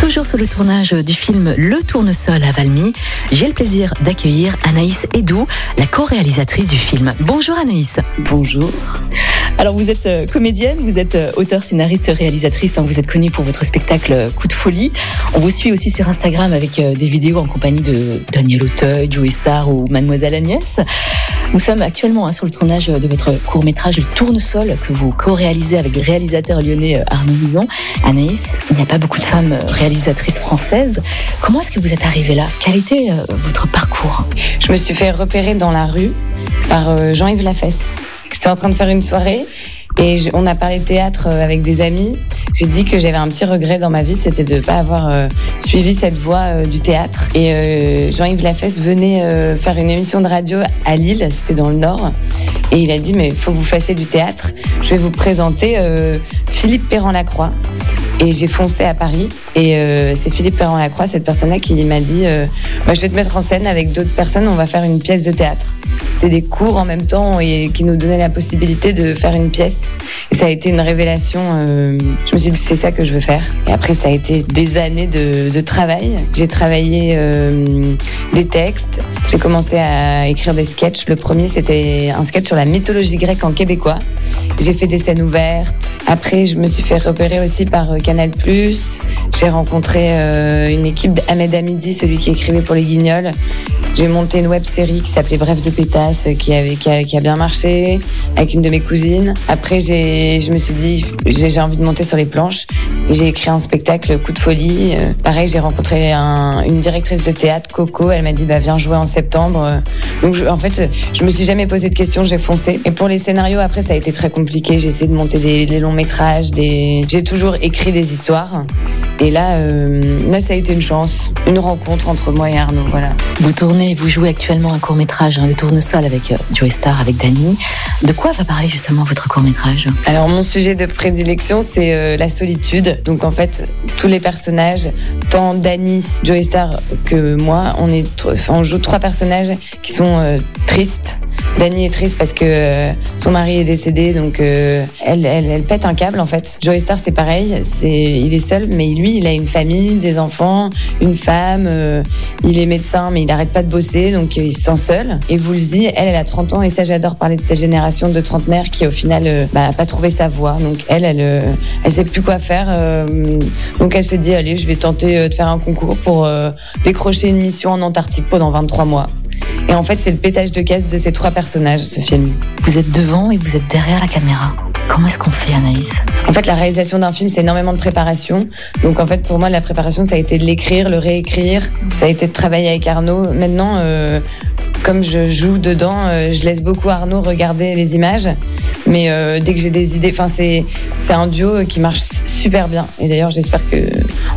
Toujours sur le tournage du film Le Tournesol à Valmy, j'ai le plaisir d'accueillir Anaïs Edou, la co-réalisatrice du film. Bonjour Anaïs. Bonjour. Alors vous êtes euh, comédienne, vous êtes euh, auteur, scénariste, réalisatrice, hein, vous êtes connue pour votre spectacle euh, Coup de folie. On vous suit aussi sur Instagram avec des vidéos en compagnie de Daniel Auteuil, Joey Star ou Mademoiselle Agnès. Nous sommes actuellement hein, sur le tournage de votre court-métrage Le Tournesol que vous co-réalisez avec le réalisateur lyonnais Arnaud Lison. Anaïs, il n'y a pas beaucoup de femmes réalisatrices françaises. Comment est-ce que vous êtes arrivée là? Quel était votre parcours? Je me suis fait repérer dans la rue par Jean-Yves Lafesse. J'étais en train de faire une soirée et on a parlé de théâtre euh, avec des amis. J'ai dit que j'avais un petit regret dans ma vie, c'était de ne pas avoir euh, suivi cette voie euh, du théâtre. Et Jean-Yves Lafesse venait faire une émission de radio à Lille, c'était dans le Nord. Et il a dit, mais il faut que vous fassiez du théâtre. Je vais vous présenter Philippe Perrand-Lacroix. Et j'ai foncé à Paris. Et c'est Philippe Perrand-Lacroix, cette personne-là, qui m'a dit bah, Je vais te mettre en scène avec d'autres personnes, on va faire une pièce de théâtre c'était des cours en même temps et qui nous donnaient la possibilité de faire une pièce. Et ça a été une révélation. Euh, je me suis dit c'est ça que je veux faire. Et après ça a été des années de, de travail. J'ai travaillé euh, des textes. J'ai commencé à écrire des sketchs. Le premier c'était un sketch sur la mythologie grecque en québécois. J'ai fait des scènes ouvertes. Après je me suis fait repérer aussi par euh, Canal+. J'ai rencontré euh, une équipe d'Ahmed Hamidi, celui qui écrivait pour les Guignols. J'ai monté une web série qui s'appelait Bref de pétasse, qui, avait, qui a, bien marché, avec une de mes cousines. Après, je me suis dit, j'ai envie de monter sur les planches. J'ai écrit un spectacle, Coup de folie. Euh, pareil, j'ai rencontré un, une directrice de théâtre, Coco. Elle m'a dit, bah, viens jouer en septembre. Donc, en fait, je me suis jamais posé de questions, j'ai foncé. Et pour les scénarios, après, ça a été très compliqué. J'ai essayé de monter des, longs métrages. Des... J'ai toujours écrit des histoires. Et là, euh, là, ça a été une chance, une rencontre entre moi et Arnaud. Voilà. Vous jouez actuellement un court métrage, hein, le tournesol avec euh, Joey Star, avec Dany. De quoi va parler justement votre court métrage Alors mon sujet de prédilection, c'est euh, la solitude. Donc en fait, tous les personnages, tant Dany, Joey Star que moi, on est, on joue trois personnages qui sont euh, tristes Dani est triste parce que euh, son mari est décédé, donc euh, elle, elle, elle, pète un câble en fait. Joey Star c'est pareil, c'est il est seul, mais lui il a une famille, des enfants, une femme, euh, il est médecin mais il arrête pas de bosser, donc il se sent seul. Et Woolsey, elle, elle a 30 ans et ça j'adore parler de cette génération de trentenaires qui au final bah, pas trouvé sa voie. Donc elle, elle, elle sait plus quoi faire, donc elle se dit allez je vais tenter de faire un concours pour décrocher une mission en Antarctique pendant 23 mois. Et en fait, c'est le pétage de caisse de ces trois personnages, ce film. Vous êtes devant et vous êtes derrière la caméra. Comment est-ce qu'on fait, Anaïs? En fait, la réalisation d'un film, c'est énormément de préparation. Donc, en fait, pour moi, la préparation, ça a été de l'écrire, le réécrire. Ça a été de travailler avec Arnaud. Maintenant, euh, comme je joue dedans, euh, je laisse beaucoup Arnaud regarder les images. Mais euh, dès que j'ai des idées, enfin, c'est c'est un duo qui marche super bien. Et d'ailleurs, j'espère que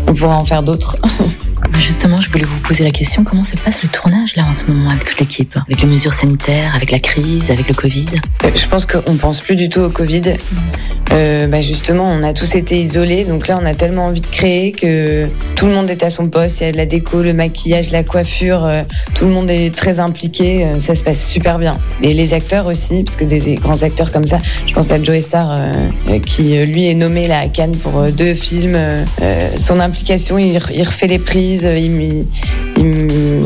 on pourra en faire d'autres. Justement, je voulais vous poser la question. Comment se passe le tournage là en ce moment avec toute l'équipe? Avec les mesures sanitaires, avec la crise, avec le Covid? Euh, Je pense qu'on pense plus du tout au Covid. Euh, bah justement, on a tous été isolés, donc là, on a tellement envie de créer que tout le monde est à son poste. Il y a de la déco, le maquillage, la coiffure, euh, tout le monde est très impliqué. Euh, ça se passe super bien. Et les acteurs aussi, parce que des, grands acteurs comme ça, je pense à Joe Star, qui lui est nommé là à Cannes pour deux films. son implication, il, refait les prises,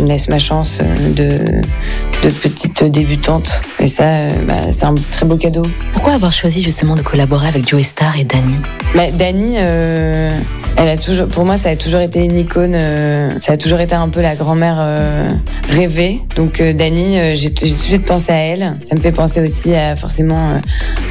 me laisse ma chance de, de petite débutante. Et ça, bah, c'est un très beau cadeau. Pourquoi avoir choisi justement de collaborer avec Joey Star et Dani bah, Dani, euh, elle a toujours, pour moi, ça a toujours été une icône. Euh, ça a toujours été un peu la grand-mère euh, rêvée. Donc euh, Dani, euh, j'ai tout de suite pensé à elle. Ça me fait penser aussi à forcément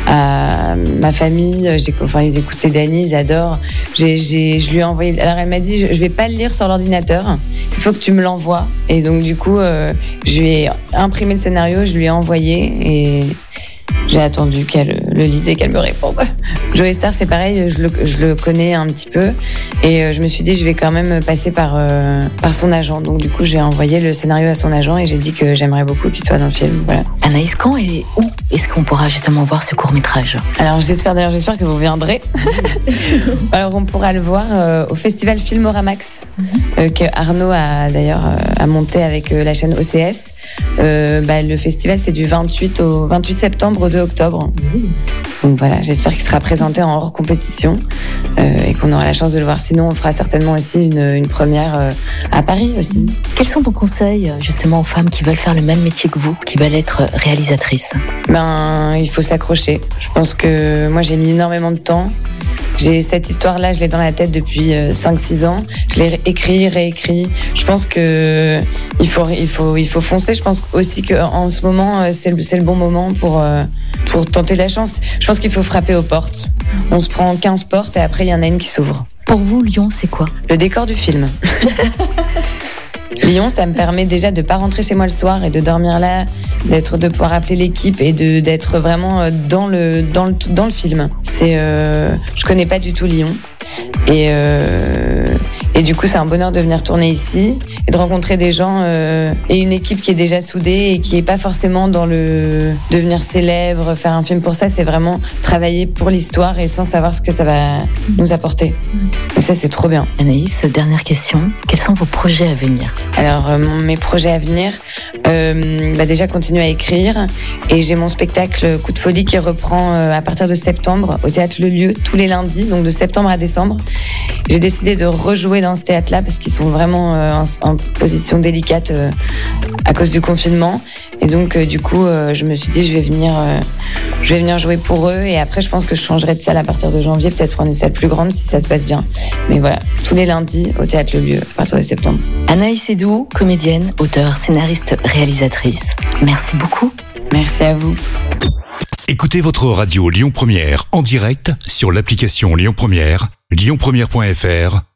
à ma famille. Enfin, ils écoutaient Dani, ils adorent. J'ai, j'ai, je lui ai envoyé. Alors elle m'a dit, je, je vais pas le lire sur l'ordinateur. Il faut que tu me l'envoies. Et donc du coup, je lui ai imprimé le scénario, je lui ai envoyé et j'ai attendu qu'elle le lise et qu'elle me réponde. Joey Star, c'est pareil, je le, je le, connais un petit peu et euh, je me suis dit je vais quand même passer par euh, par son agent. Donc du coup, j'ai envoyé le scénario à son agent et j'ai dit que j'aimerais beaucoup qu'il soit dans le film. Voilà. Anaïs, quand et où est-ce qu'on pourra justement voir ce court métrage Alors j'espère d'ailleurs, j'espère que vous viendrez. Alors on pourra le voir euh, au festival Filmoramax mm -hmm. que Arnaud a d'ailleurs a monté avec la chaîne OCS. Euh, bah, le festival, c'est du 28 au 28 septembre au 2 octobre. Donc voilà, j'espère qu'il sera présenté en hors compétition euh, et qu'on aura la chance de le voir. Sinon, on fera certainement aussi une, une première euh, à Paris aussi. Quels sont vos conseils justement aux femmes qui veulent faire le même métier que vous, qui veulent être réalisatrices? Ben, il faut s'accrocher. Je pense que moi, j'ai mis énormément de temps. J'ai cette histoire-là, je l'ai dans la tête depuis 5-6 ans. Je l'ai écrit, réécrit. Je pense que il faut, il faut, il faut foncer. Je pense aussi qu'en ce moment, c'est le, le bon moment pour, pour tenter la chance. Je pense qu'il faut frapper aux portes. On se prend 15 portes et après, il y en a une qui s'ouvre. Pour vous, Lyon, c'est quoi? Le décor du film. Lyon, ça me permet déjà de pas rentrer chez moi le soir et de dormir là, d'être, de pouvoir appeler l'équipe et de d'être vraiment dans le dans le dans le film. C'est, euh, je connais pas du tout Lyon et euh, et du coup, c'est un bonheur de venir tourner ici et de rencontrer des gens euh, et une équipe qui est déjà soudée et qui est pas forcément dans le devenir célèbre, faire un film pour ça. C'est vraiment travailler pour l'histoire et sans savoir ce que ça va nous apporter. Et ça, c'est trop bien. Anaïs, dernière question. Quels sont vos projets à venir? Alors, euh, mes projets à venir, euh, bah déjà continuer à écrire et j'ai mon spectacle Coup de folie qui reprend à partir de septembre au théâtre Le Lieu tous les lundis, donc de septembre à décembre. J'ai décidé de rejouer dans ce théâtre-là parce qu'ils sont vraiment en, en, position délicate euh, à cause du confinement. Et donc, euh, du coup, je me suis dit, je vais venir, je vais venir jouer pour eux. Et après, je pense que je changerai de salle à partir de janvier, peut-être prendre une salle plus grande si ça se passe bien. Mais voilà, tous les lundis au théâtre Le Lieu à partir de septembre. Anaïs Edou, comédienne, auteure, scénariste, réalisatrice. Merci beaucoup. Merci à vous. Écoutez votre radio Lyon Première en direct sur l'application Lyon Première, lyonpremière.fr